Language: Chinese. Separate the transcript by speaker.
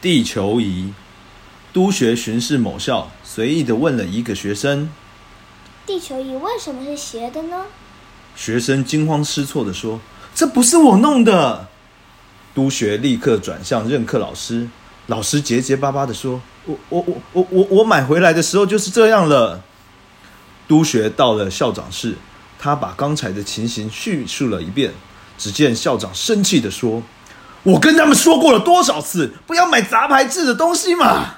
Speaker 1: 地球仪。督学巡视某校，随意的问了一个学生：“
Speaker 2: 地球仪为什么是斜的呢？”
Speaker 1: 学生惊慌失措的说：“这不是我弄的。”督学立刻转向任课老师，老师结结巴巴的说：“我我我我我我买回来的时候就是这样了。”督学到了校长室，他把刚才的情形叙述了一遍。只见校长生气的说：“我跟他们说过了多少次，不要买杂牌制的东西嘛！”